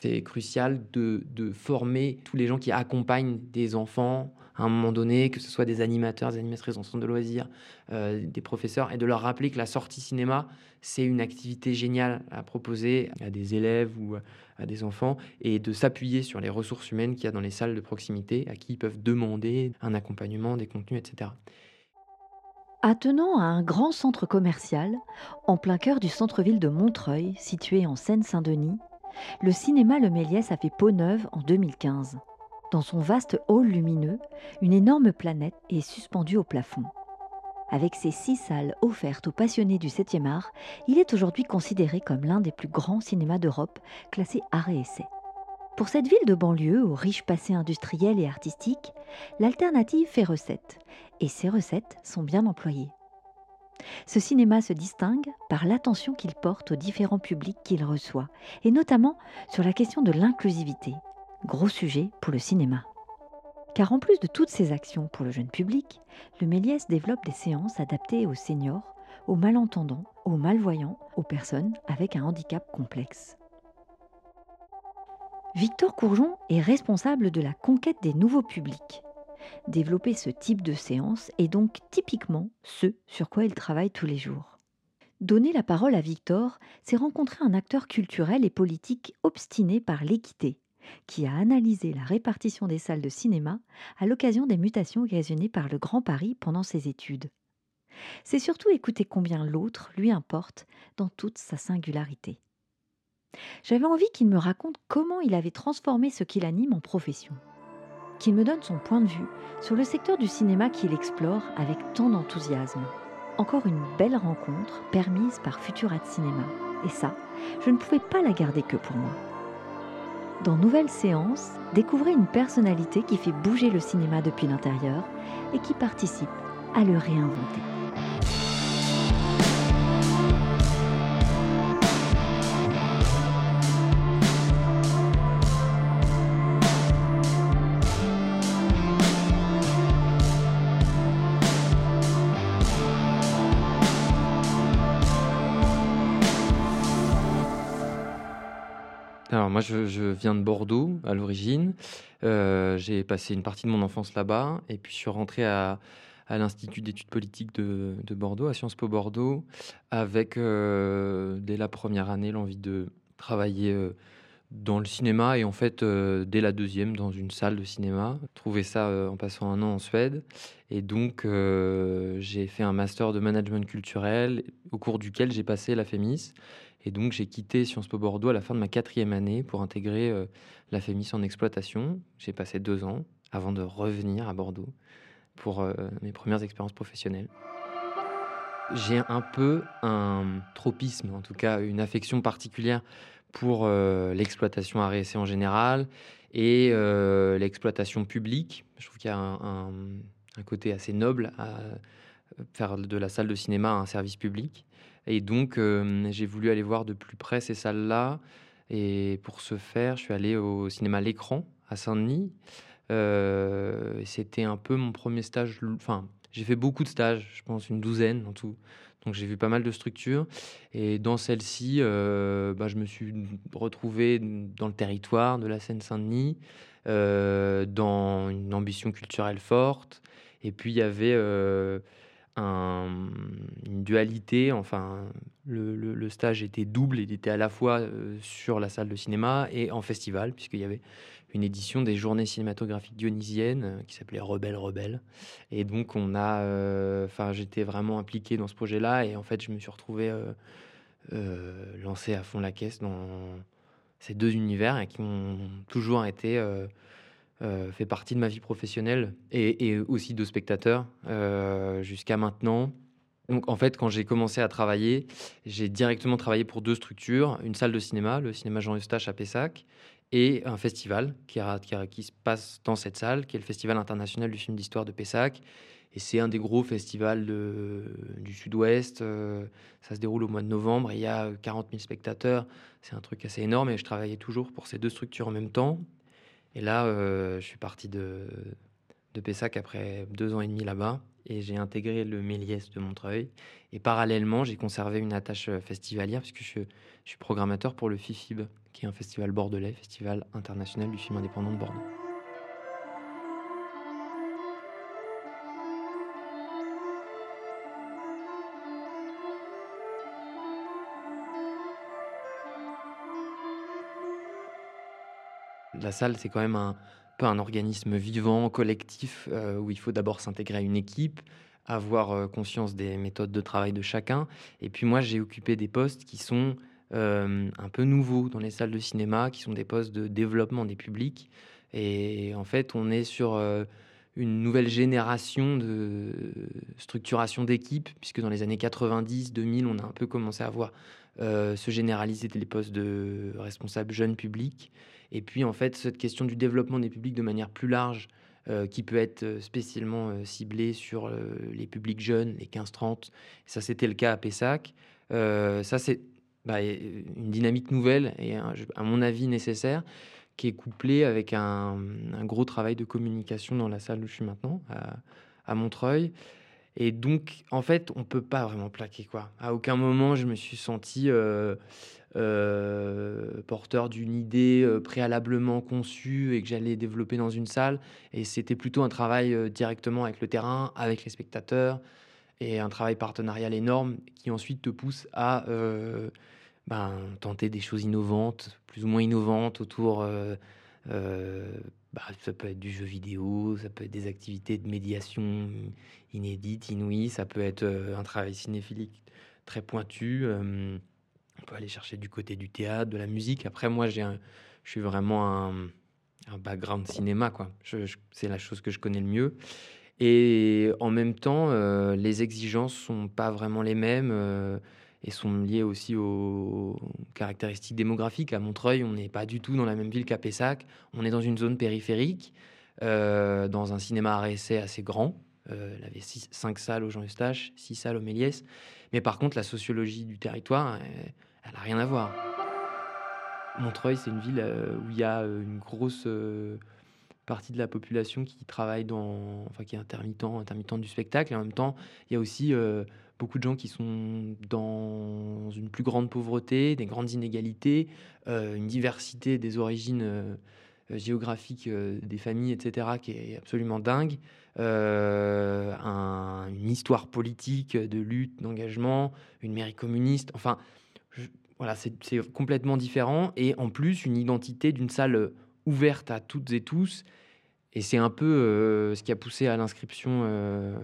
C'est crucial de, de, former tous les gens qui accompagnent des enfants à un moment donné, que ce soit des animateurs, des animatrices en centre de loisirs, euh, des professeurs, et de leur rappeler que la sortie cinéma, c'est une activité géniale à proposer à des élèves ou à des enfants, et de s'appuyer sur les ressources humaines qu'il y a dans les salles de proximité, à qui ils peuvent demander un accompagnement, des contenus, etc. Attenant à un grand centre commercial, en plein cœur du centre-ville de Montreuil, situé en Seine-Saint-Denis, le cinéma Le Méliès a fait peau neuve en 2015. Dans son vaste hall lumineux, une énorme planète est suspendue au plafond. Avec ses six salles offertes aux passionnés du 7e art, il est aujourd'hui considéré comme l'un des plus grands cinémas d'Europe, classé art et essai. Pour cette ville de banlieue au riche passé industriel et artistique, l'alternative fait recette, et ces recettes sont bien employées. Ce cinéma se distingue par l'attention qu'il porte aux différents publics qu'il reçoit, et notamment sur la question de l'inclusivité, gros sujet pour le cinéma. Car en plus de toutes ces actions pour le jeune public, le Méliès développe des séances adaptées aux seniors, aux malentendants, aux malvoyants, aux personnes avec un handicap complexe. Victor Courjon est responsable de la conquête des nouveaux publics. Développer ce type de séance est donc typiquement ce sur quoi il travaille tous les jours. Donner la parole à Victor, c'est rencontrer un acteur culturel et politique obstiné par l'équité, qui a analysé la répartition des salles de cinéma à l'occasion des mutations occasionnées par le Grand Paris pendant ses études. C'est surtout écouter combien l'autre lui importe dans toute sa singularité. J'avais envie qu'il me raconte comment il avait transformé ce qu'il anime en profession, qu'il me donne son point de vue sur le secteur du cinéma qu'il explore avec tant d'enthousiasme. Encore une belle rencontre permise par Futurat Cinéma. Et ça, je ne pouvais pas la garder que pour moi. Dans Nouvelle Séance, découvrez une personnalité qui fait bouger le cinéma depuis l'intérieur et qui participe à le réinventer. Je, viens de Bordeaux à l'origine. Euh, j'ai passé une partie de mon enfance là-bas et puis je suis rentré à, l'Institut d'études politiques de, Bordeaux, à Sciences Po Bordeaux, avec euh, dès la première année l'envie de travailler euh, dans le cinéma et en fait dès la deuxième dans une salle de cinéma. Trouvé ça en passant un an en Suède et donc j'ai fait un master de management culturel au cours duquel j'ai passé la FEMIS et donc, j'ai quitté Sciences Po Bordeaux à la fin de ma quatrième année pour intégrer euh, la FEMIS en exploitation. J'ai passé deux ans avant de revenir à Bordeaux pour euh, mes premières expériences professionnelles. J'ai un peu un tropisme, en tout cas une affection particulière pour euh, l'exploitation RSC en général et l'exploitation publique. Je trouve qu'il y a un, un, côté assez noble à faire de la salle de cinéma un service public. Et donc, j'ai voulu aller voir de plus près ces salles-là. Et pour ce faire, je suis allé au cinéma L'écran à Saint-Denis. C'était un peu mon premier stage. Enfin, j'ai fait beaucoup de stages, je pense une douzaine en tout. Donc j'ai vu pas mal de structures. Et dans celle-ci, bah, je me suis retrouvé dans le territoire de la Seine-Saint-Denis, dans une ambition culturelle forte. Et puis il y avait une dualité. Enfin, le, stage était double. Il était à la fois euh, sur la salle de cinéma et en festival, puisqu'il y avait une édition des journées cinématographiques dionysiennes euh, qui s'appelait Rebelle Rebelle. Et donc, on a. Euh, enfin, j'étais vraiment impliqué dans ce projet-là. Et en fait, je me suis retrouvé lancé à fond la caisse dans ces deux univers qui ont toujours été euh, fait partie de ma vie professionnelle et, aussi de spectateur euh, jusqu'à maintenant. Donc en fait, quand j'ai commencé à travailler, j'ai directement travaillé pour deux structures, une salle de cinéma, le cinéma Jean Eustache à Pessac, et un festival qui, se passe dans cette salle, qui est le Festival international du film d'histoire de Pessac. Et c'est un des gros festivals du Sud-Ouest. Euh, ça se déroule au mois de novembre il y a 40 000 spectateurs. C'est un truc assez énorme et je travaillais toujours pour ces deux structures en même temps. Et là, euh, je suis parti de, de Pessac après deux ans et demi là-bas et j'ai intégré le Méliès de Montreuil. Et parallèlement, j'ai conservé une attache festivalière puisque je, suis programmateur pour le FIFIB, qui est un festival bordelais, festival international du film indépendant de Bordeaux. La salle, c'est quand même un, un organisme vivant, collectif, euh, où il faut d'abord s'intégrer à une équipe, avoir euh, conscience des méthodes de travail de chacun. Et puis moi, j'ai occupé des postes qui sont euh, un peu nouveaux dans les salles de cinéma, qui sont des postes de développement des publics. Et en fait, on est sur une nouvelle génération de structuration d'équipe, puisque dans les années 90, 2000, on a un peu commencé à voir se généraliser les postes de responsable jeune public. Et puis, en fait, cette question du développement des publics de manière plus large, euh, qui peut être euh, spécialement euh, ciblée sur les publics jeunes, les 15-30. Ça, c'était le cas à Pessac. ça, c'est bah, une dynamique nouvelle et, à mon avis, nécessaire, qui est couplée avec un, gros travail de communication dans la salle où je suis maintenant, à Montreuil. Et donc, en fait, on peut pas vraiment plaquer quoi. À aucun moment, je me suis senti euh, porteur d'une idée euh, préalablement conçue et que j'allais développer dans une salle. Et c'était plutôt un travail euh, directement avec le terrain, avec les spectateurs, et un travail partenarial énorme qui ensuite te pousse à ben, tenter des choses innovantes, plus ou moins innovantes autour. Bah, ça peut être du jeu vidéo, ça peut être des activités de médiation inédites, inouïes, ça peut être un travail cinéphilique très pointu. On peut aller chercher du côté du théâtre, de la musique. Après, moi, je suis vraiment un, un background cinéma, quoi. c'est la chose que je connais le mieux. Et en même temps, euh, les exigences sont pas vraiment les mêmes euh, et sont liées aussi aux, caractéristiques démographiques. À Montreuil, on n'est pas du tout dans la même ville qu'à Pessac. On est dans une zone périphérique, euh, dans un cinéma à essai assez grand. Il avait six, cinq salles au Jean Eustache, six salles au Méliès. Mais par contre, la sociologie du territoire, elle n'a rien à voir. Montreuil, c'est une ville euh, où il y a euh, une grosse euh, partie de la population qui travaille dans, enfin qui est intermittent, intermittent du spectacle. Et en même temps, il y a aussi beaucoup de gens qui sont dans une plus grande pauvreté, des grandes inégalités, une diversité des origines géographiques des familles, etc., qui est absolument dingue. Une histoire politique de lutte, d'engagement, une mairie communiste. Enfin, voilà, c'est complètement différent. Et en plus, une identité d'une salle euh, ouverte à toutes et tous. Et c'est un peu euh, ce qui a poussé à l'inscription euh,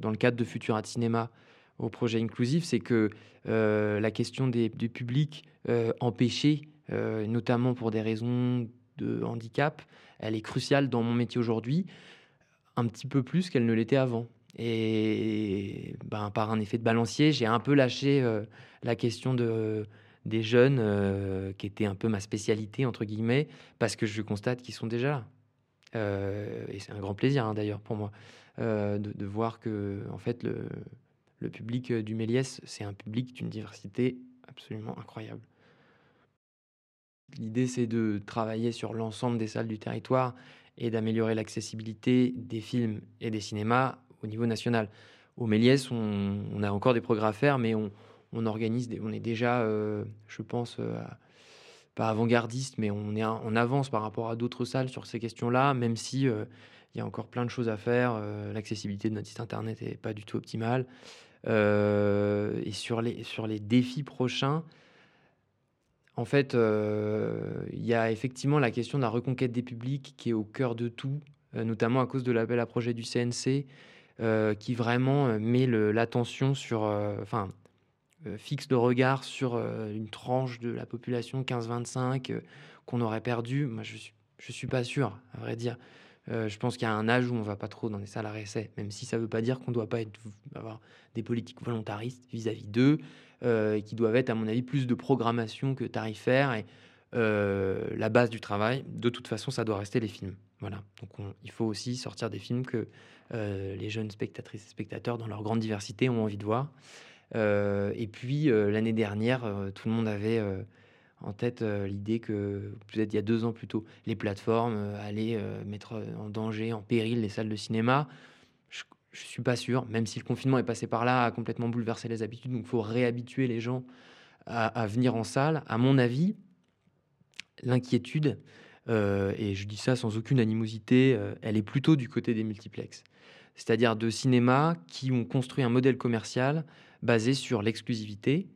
dans le cadre de Futura Cinéma au projet inclusif, c'est que la question des, du public empêché, notamment pour des raisons de handicap, elle est cruciale dans mon métier aujourd'hui, un petit peu plus qu'elle ne l'était avant. Et ben, par un effet de balancier, j'ai un peu lâché euh, la question de, des jeunes, euh, qui était un peu ma spécialité, entre guillemets, parce que je constate qu'ils sont déjà là. Euh, et c'est un grand plaisir, hein, d'ailleurs, pour moi, de, de, voir que, en fait, le, le public du Méliès, c'est un public d'une diversité absolument incroyable. L'idée, c'est de travailler sur l'ensemble des salles du territoire et d'améliorer l'accessibilité des films et des cinémas au niveau national. Au Méliès, on, a encore des progrès à faire, mais on, organise, on est déjà, euh, je pense, euh, pas avant-gardiste, mais on est en avance par rapport à d'autres salles sur ces questions-là, même si euh, il y a encore plein de choses à faire. L'accessibilité de notre site internet est pas du tout optimale. et sur les, sur les défis prochains, en fait, il y a effectivement la question de la reconquête des publics qui est au cœur de tout, notamment à cause de l'appel à projet du CNC euh, qui vraiment euh, met l'attention sur, euh, enfin, fixe de regard sur une tranche de la population 15-25 qu'on aurait perdu. Moi, je suis, je suis pas sûr, à vrai dire. Je pense qu'il y a un âge où on va pas trop dans les salles même si ça veut pas dire qu'on doit pas avoir des politiques volontaristes vis-à-vis d'eux, qui doivent être, à mon avis, plus de programmation que tarifaire. Et la base du travail, de toute façon, ça doit rester les films. Voilà. Donc, il faut aussi sortir des films que euh, les jeunes spectatrices et spectateurs, dans leur grande diversité, ont envie de voir. Euh, et puis, euh, l'année dernière, tout le monde avait en tête l'idée que peut-être il y a deux ans plutôt, les plateformes allaient mettre en danger, en péril les salles de cinéma. Je, ne suis pas sûr, même si le confinement est passé par là, a complètement bouleversé les habitudes, donc il faut réhabituer les gens à, venir en salle. À mon avis, l'inquiétude, et je dis ça sans aucune animosité, elle est plutôt du côté des multiplexes. C'est-à-dire de cinémas qui ont construit un modèle commercial basé sur l'exclusivité,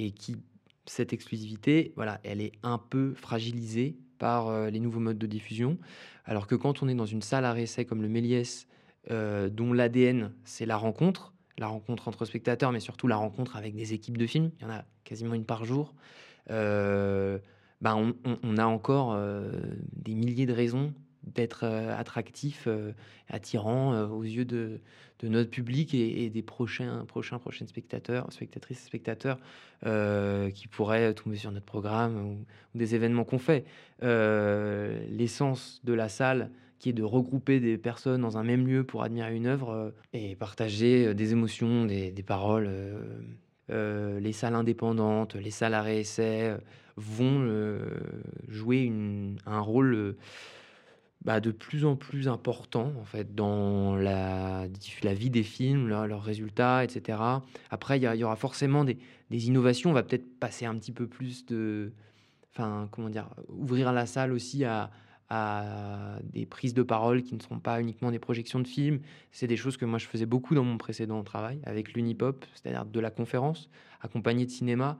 et qui cette exclusivité, voilà, elle est un peu fragilisée par euh, les nouveaux modes de diffusion. Alors que quand on est dans une salle à réessai comme le Méliès, euh, dont l'ADN c'est la rencontre, la rencontre entre spectateurs, mais surtout la rencontre avec des équipes de films, il y en a quasiment une par jour. Euh, bah, on, a encore des milliers de raisons d'être attractif, attirant aux yeux de, notre public et, des prochains, prochains, prochaines spectateurs, spectatrices, spectateurs euh, qui pourraient tomber sur notre programme ou, des événements qu'on fait. Euh, l'essence de la salle, qui est de regrouper des personnes dans un même lieu pour admirer une œuvre euh, et partager des émotions, des, paroles. les salles indépendantes, les salles à réessai vont jouer un rôle bah, de plus en plus important en fait dans la, vie des films, leurs résultats, etc. Après, il y, aura forcément des, innovations. On va peut-être passer un petit peu plus de, enfin, comment dire, ouvrir la salle aussi à, des prises de parole qui ne seront pas uniquement des projections de films. C'est des choses que moi je faisais beaucoup dans mon précédent travail avec l'Unipop, c'est-à-dire de la conférence accompagnée de cinéma.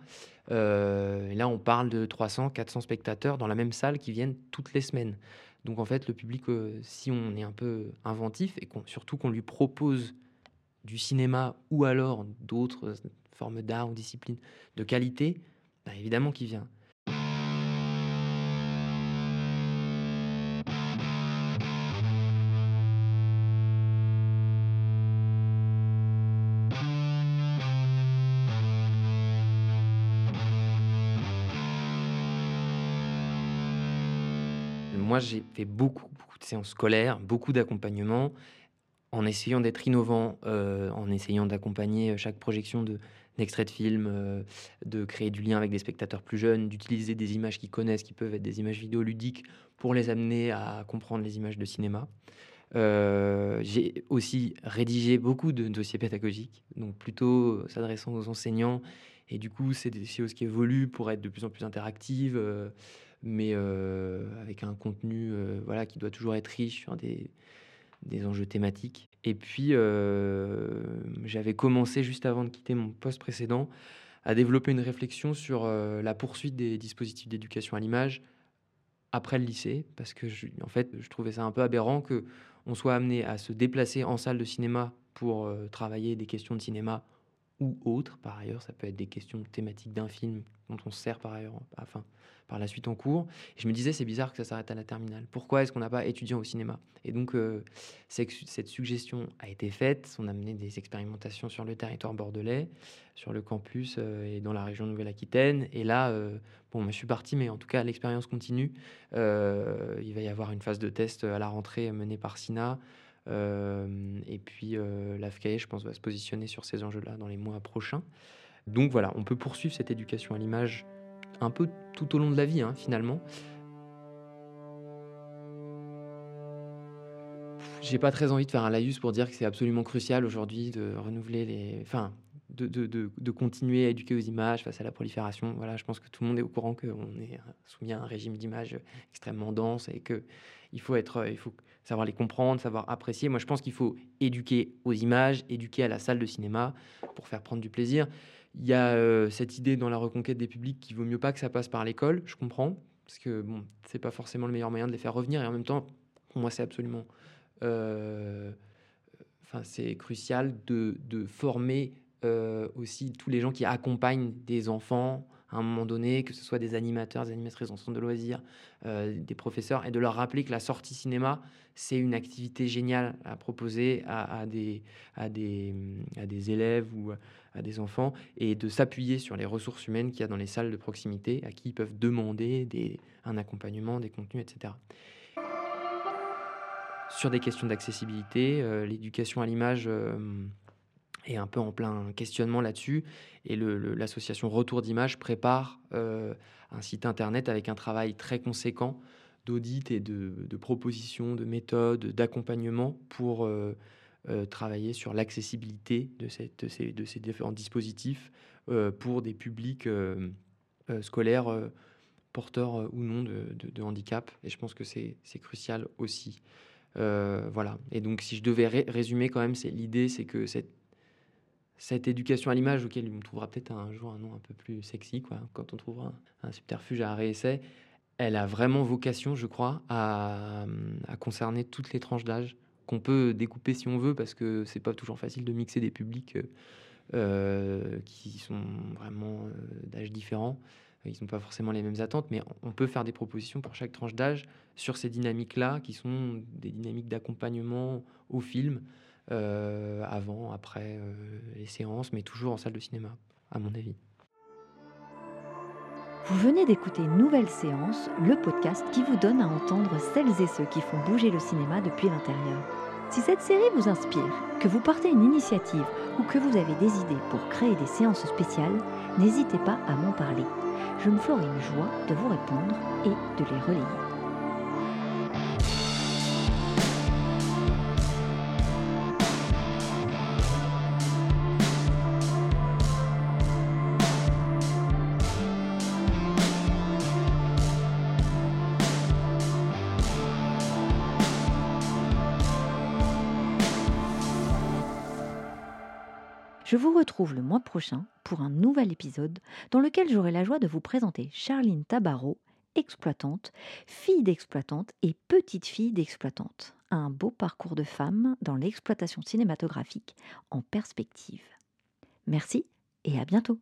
Euh, et là, on parle de 300, 400 spectateurs dans la même salle qui viennent toutes les semaines. Donc en fait, le public, euh, si on est un peu inventif et surtout qu'on lui propose du cinéma ou alors d'autres formes d'art ou disciplines de qualité, bah, évidemment qu'il vient. Moi, j'ai fait beaucoup, de séances scolaires, beaucoup d'accompagnement, en essayant d'être innovant, euh, en essayant d'accompagner euh, chaque projection de d'extraits de film, euh, de créer du lien avec des spectateurs plus jeunes, d'utiliser des images qu'ils connaissent, qui peuvent être des images vidéoludiques, pour les amener à comprendre les images de cinéma. j'ai aussi rédigé beaucoup de dossiers pédagogiques, donc plutôt s'adressant aux enseignants. Et du coup, c'est des choses qui évoluent pour être de plus en plus interactives mais euh, avec un contenu euh, voilà, qui doit toujours être riche sur des, des enjeux thématiques. Et puis, euh, j'avais commencé juste avant de quitter mon poste précédent à développer une réflexion sur la poursuite des dispositifs d'éducation à l'image après le lycée, parce que je, en fait, je trouvais ça un peu aberrant que on soit amené à se déplacer en salle de cinéma pour travailler des questions de cinéma ou autres. Par ailleurs, ça peut être des questions thématiques d'un film dont on se sert par ailleurs, enfin, par la suite en cours. Et je me disais, c'est bizarre que ça s'arrête à la terminale. Pourquoi est-ce qu'on n'a pas étudiant au cinéma? Et donc, euh, cette suggestion a été faite. On a mené des expérimentations sur le territoire bordelais, sur le campus euh, et dans la région Nouvelle-Aquitaine. Et là, euh, bon, je suis parti, mais en tout cas, l'expérience continue. il va y avoir une phase de test à la rentrée menée par SINA. Et puis, l'AFCAE, je pense, va se positionner sur ces enjeux-là dans les mois prochains. Donc voilà, on peut poursuivre cette éducation à l'image un peu tout au long de la vie, hein, finalement. J'ai pas très envie de faire un laïus pour dire que c'est absolument crucial aujourd'hui de renouveler les. Enfin, de, continuer à éduquer aux images face à la prolifération. Voilà, je pense que tout le monde est au courant qu'on est soumis à un régime d'images extrêmement dense et que il faut être, il faut savoir les comprendre, savoir apprécier. Moi, je pense qu'il faut éduquer aux images, éduquer à la salle de cinéma pour faire prendre du plaisir. Il y a euh, cette idée dans la reconquête des publics qu'il vaut mieux pas que ça passe par l'école, je comprends, parce que bon, c'est pas forcément le meilleur moyen de les faire revenir, et en même temps, pour moi, c'est absolument, euh, enfin, c'est crucial de, de former euh, aussi tous les gens qui accompagnent des enfants à un moment donné, que ce soit des animateurs, des animatrices en centre de loisirs, des professeurs, et de leur rappeler que la sortie cinéma, c'est une activité géniale à proposer à, des, à, des, à des élèves ou à des enfants et de s'appuyer sur les ressources humaines qu'il y a dans les salles de proximité à qui ils peuvent demander des, un accompagnement, des contenus, etc. Sur des questions d'accessibilité, euh, l'éducation à l'image, euh, est un peu en plein questionnement là-dessus. Et l'association Retour d'Images prépare un site internet avec un travail très conséquent d'audit et de, propositions, de méthodes, d'accompagnement pour travailler sur l'accessibilité de, de, ces, de, différents dispositifs pour des publics scolaires porteurs ou non de, handicap. Et je pense que c'est crucial aussi. voilà. Et donc, si je devais résumer quand même, l'idée, c'est que cette cette éducation à l'image, auquel on trouvera peut-être un jour un nom un peu plus sexy, quoi, quand on trouvera un, subterfuge à réessai, elle a vraiment vocation, je crois, à, concerner toutes les tranches d'âge qu'on peut découper si on veut, parce que c'est pas toujours facile de mixer des publics euh, qui sont vraiment euh, d'âge différents. Ils n'ont pas forcément les mêmes attentes, mais on peut faire des propositions pour chaque tranche d'âge sur ces dynamiques-là, qui sont des dynamiques d'accompagnement au film, euh, avant, après euh, les séances, mais toujours en salle de cinéma, à mon avis. Vous venez d'écouter Nouvelle Séance, le podcast qui vous donne à entendre celles et ceux qui font bouger le cinéma depuis l'intérieur. Si cette série vous inspire, que vous portez une initiative ou que vous avez des idées pour créer des séances spéciales, n'hésitez pas à m'en parler. Je me ferai une joie de vous répondre et de les relayer. Je vous retrouve le mois prochain pour un nouvel épisode dans lequel j'aurai la joie de vous présenter Charline Tabarot, exploitante, fille d'exploitante et petite fille d'exploitante. Un beau parcours de femme dans l'exploitation cinématographique en perspective. Merci et à bientôt.